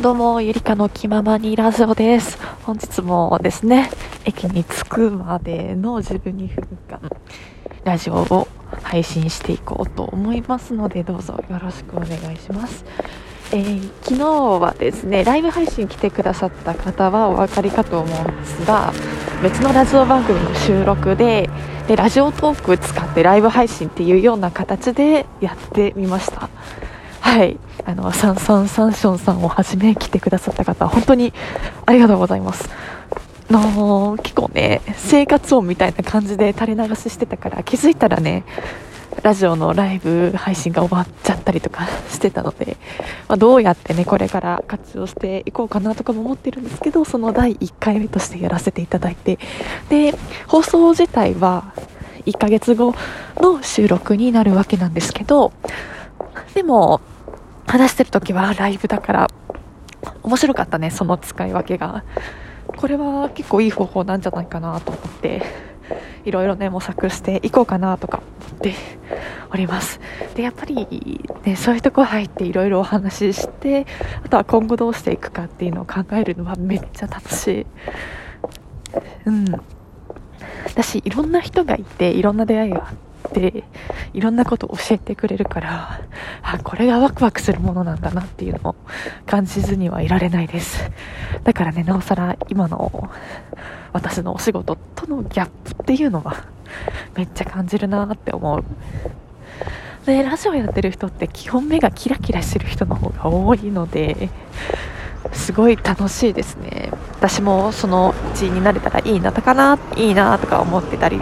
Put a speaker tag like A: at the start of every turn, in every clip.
A: どうも、ゆりかの気ままにラジオです。本日もですね、駅に着くまでの12分間、ラジオを配信していこうと思いますので、どうぞよろしくお願いします。えー昨日はですね、ライブ配信来てくださった方はお分かりかと思うんですが、別のラジオ番組の収録で、で、ラジオトーク使ってライブ配信っていうような形でやってみました。はい。あの、サンサンサンションさんをはじめ来てくださった方、本当にありがとうございます。の結構ね、生活音みたいな感じで垂れ流ししてたから、気づいたらね、ラジオのライブ配信が終わっちゃったりとかしてたので、まあ、どうやってね、これから活用していこうかなとかも思ってるんですけど、その第1回目としてやらせていただいて、で、放送自体は1ヶ月後の収録になるわけなんですけど、でも、話してる時はライブだから、面白かったね、その使い分けが。これは結構いい方法なんじゃないかなと思って、いろいろね、模索していこうかなとか思っております。で、やっぱりね、そういうとこ入っていろいろお話しして、あとは今後どうしていくかっていうのを考えるのはめっちゃ楽しい。うん。私、いろんな人がいて、いろんな出会いがあって、いろんなことを教えてくれるから、あ、これがワクワクするものなんだなっていうのを感じずにはいられないです。だからね、なおさら今の私のお仕事とのギャップっていうのはめっちゃ感じるなって思う。で、ラジオやってる人って基本目がキラキラしてる人の方が多いので、すごい楽しいですね。私もそのうちになれたらいいなとかな、いいなとか思ってたり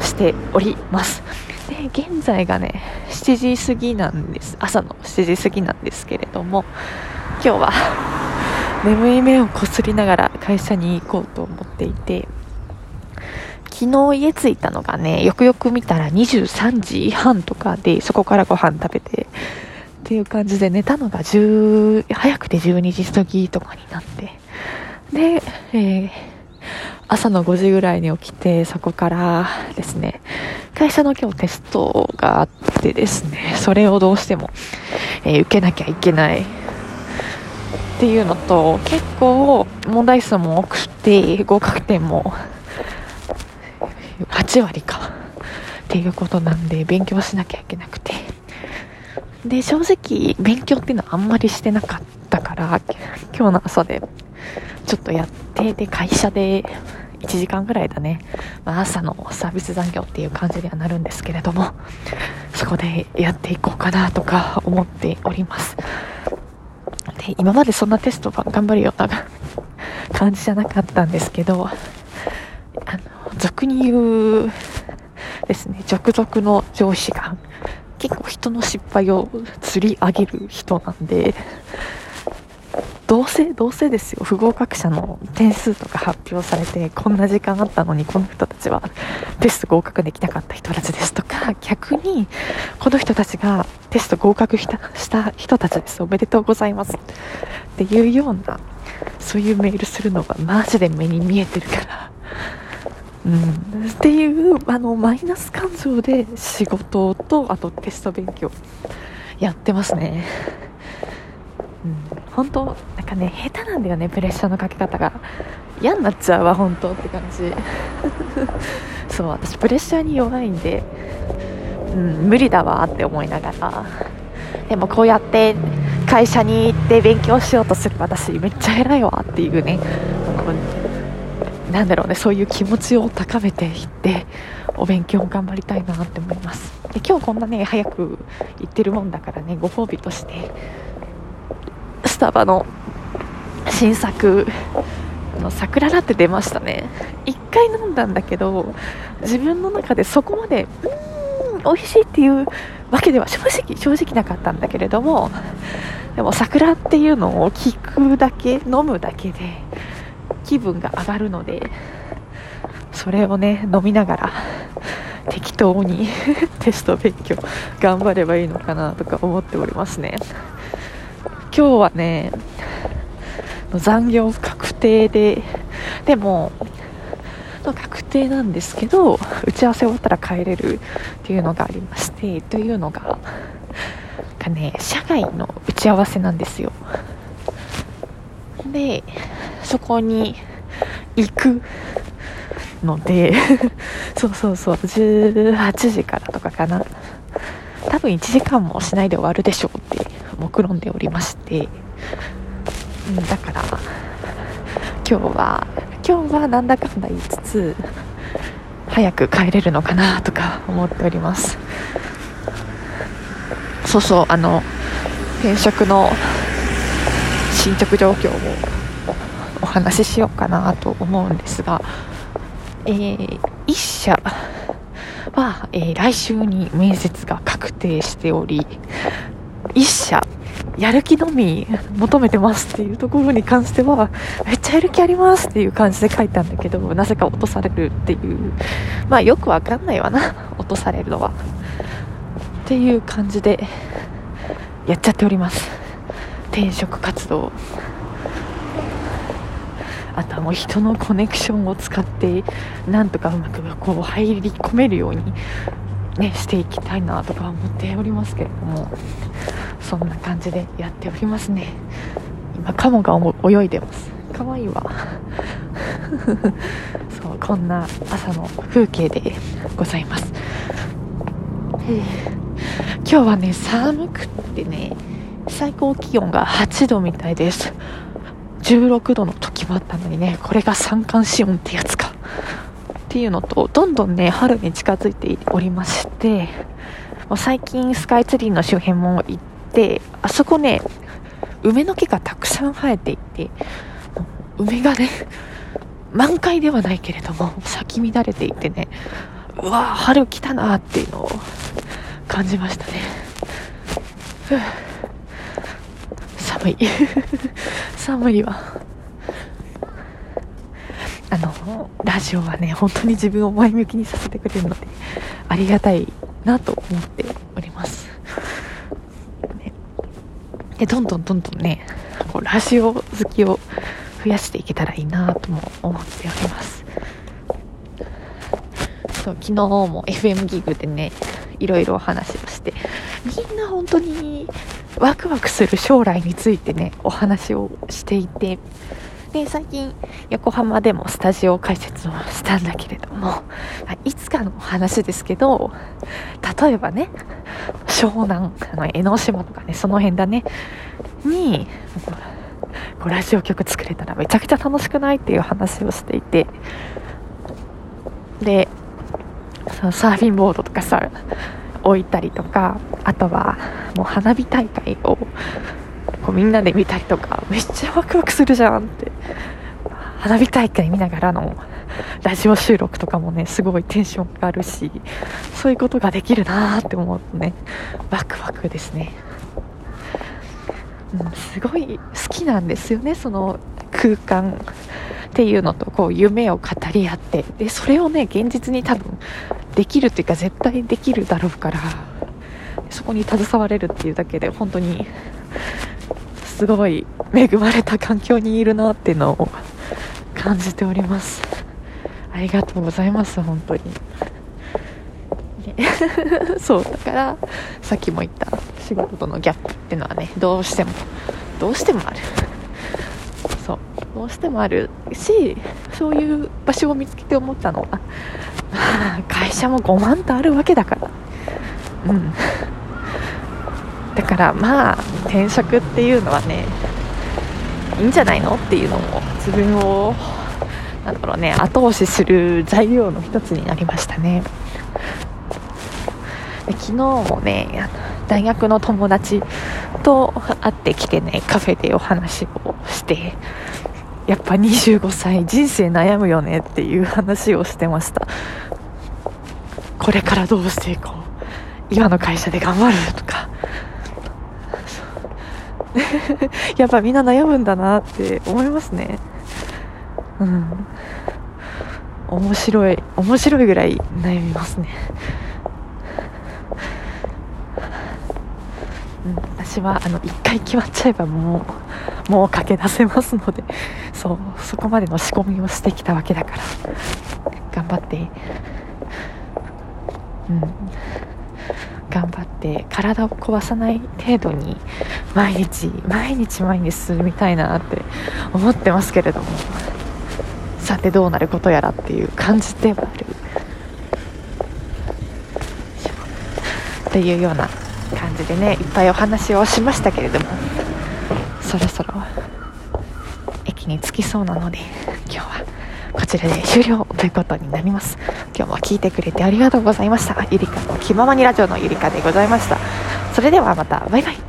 A: しております。で、現在がね、7時過ぎなんです。朝の7時過ぎなんですけれども、今日は 眠い目をこすりながら会社に行こうと思っていて、昨日家着いたのがね、よくよく見たら23時半とかで、そこからご飯食べて、っていう感じで寝たのが10早くて12時過ぎとかになってで、えー朝の5時ぐらいに起きてそこからですね会社の今日テストがあってですねそれをどうしても、えー受けなきゃいけない。っていうのと結構問題数も多くて合格点も8割か。っていうことなんで勉強しなきゃいけなくて。で、正直、勉強っていうのはあんまりしてなかったから、今日の朝で、ちょっとやって、で、会社で1時間ぐらいだね、まあ、朝のサービス残業っていう感じにはなるんですけれども、そこでやっていこうかなとか思っております。で、今までそんなテストば頑張るような感じじゃなかったんですけど、あの、俗に言うですね、続々の上司が、結構人の失敗を釣り上げる人なんで、どうせ、どうせですよ、不合格者の点数とか発表されて、こんな時間あったのに、この人たちはテスト合格できなかった人たちですとか、逆に、この人たちがテスト合格した人たちです、おめでとうございます。っていうような、そういうメールするのがマジで目に見えてるから、うん、っていうあのマイナス感情で仕事とあとテスト勉強やってますね、うん、本当かね下手なんだよねプレッシャーのかけ方が。嫌になっちゃうわ本当って感じ。そう私プレッシャーに弱いんで、うん、無理だわって思いながら。でもこうやって会社に行って勉強しようとする私めっちゃ偉いわっていうね。なんだろうね、そういう気持ちを高めていって、お勉強を頑張りたいなって思います。で今日こんなね、早く行ってるもんだからね、ご褒美として、スタバの新作、の桜ラテ出ましたね。一回飲んだんだけど、自分の中でそこまで、うーん、美味しいっていうわけでは正直、正直なかったんだけれども、でも桜っていうのを聞くだけ、飲むだけで、気分が上がるのでそれをね飲みながら適当に テスト勉強頑張ればいいのかなとか思っておりますね今日はね残業確定で。でも確定なんですけど打ち合わせ終わったら帰れるっていうのがありましてというのががね社外の打ち合わせなんですよ。でそこに行くので そうそうそう18時からとかかな。多分1時間もしないで終わるでしょうって目論んでおりまして、うん、だから今日は今日はなんだかんだ言いつつ早く帰れるのかなとか思っております。そうそうあの転職の進捗状況をお話ししようかなと思うんですが、えー、1社は、えー、来週に面接が確定しており1社やる気のみ求めてますっていうところに関してはめっちゃやる気ありますっていう感じで書いたんだけどなぜか落とされるっていう。まあよくわかんないわな。落とされるのは。っていう感じでやっちゃっております。転職活動。あとはもう人のコネクションを使ってなんとかうまくこう入り込めるように、ね、していきたいなとか思っておりますけれども。そんな感じでやっておりますね。今カモが泳いでます。かわいいわ。そうこんな朝の風景でございます、今日はね寒くってね最高気温が8度みたいです。16度の時もあったのにねこれが三寒四温ってやつか。っていうのとどんどんね春に近づいておりましてもう最近スカイツリーの周辺も行ってあそこね梅の木がたくさん生えていて梅がね満開ではないけれども咲き乱れていてねうわ春来たなっていうのを感じましたね。寒い。寒いわ。あのラジオはね本当に自分を前向きにさせてくれるのでありがたいなと思っております、ね、でどんどんどんどんねこうラジオ好きを増やしていけたらいいなとも思っております。そう昨日も FM ギグでねいろいろお話をしてみんな本当にワクワクする将来についてねお話をしていてで最近横浜でもスタジオ解説をしたんだけれどもいつかのお話ですけど例えばね湘南あの江ノ島とかねその辺だね。にラジオ局作れたらめちゃくちゃ楽しくないっていう話をしていて。でそのサーフィンボードとかさ置いたりとかあとはもう花火大会をこうみんなで見たりとかめっちゃワクワクするじゃんって。花火大会見ながらのラジオ収録とかもねすごいテンション上がるし。そういうことができるなーって思うとね。ワクワクですね、うん、すごい好きなんですよねその空間っていうのとこう夢を語り合って。でそれをね現実に多分できるっていうか絶対できるだろうからそこに携われるっていうだけで本当にすごい恵まれた環境にいるなっていうのを感じております。ありがとうございます本当に。そうだからさっきも言った仕事とのギャップっていうのはねどうしてもどうしてもある。そうどうしてもあるしそういう場所を見つけて思ったのは 会社も5万とあるわけだから。うん。だからまあ転職っていうのはねいいんじゃないのっていうのも自分をなんだろうね後押しする材料の一つになりましたね。昨日もね大学の友達と会ってきてねカフェでお話をしてやっぱ25歳人生悩むよねっていう話をしてました。これからどうしていこう？今の会社で頑張るとか。やっぱみんな悩むんだなって思いますね。うん。面白い面白いぐらい悩みますねうん、私はあの1回決まっちゃえばもうもう駆け出せますのでそうそこまでの仕込みをしてきたわけだから頑張って、うん、頑張って体を壊さない程度に毎日毎日前に進みたいなって思ってますけれども。さてどうなることやらっていう感じではある。っていうような感じでねいっぱいお話をしましたけれどもそろそろ駅に着きそうなので今日はこちらで終了ということになります。今日も聞いてくれてありがとうございました。ゆりかの気ままにラジオのゆりかでございました。それではまた。バイバイ。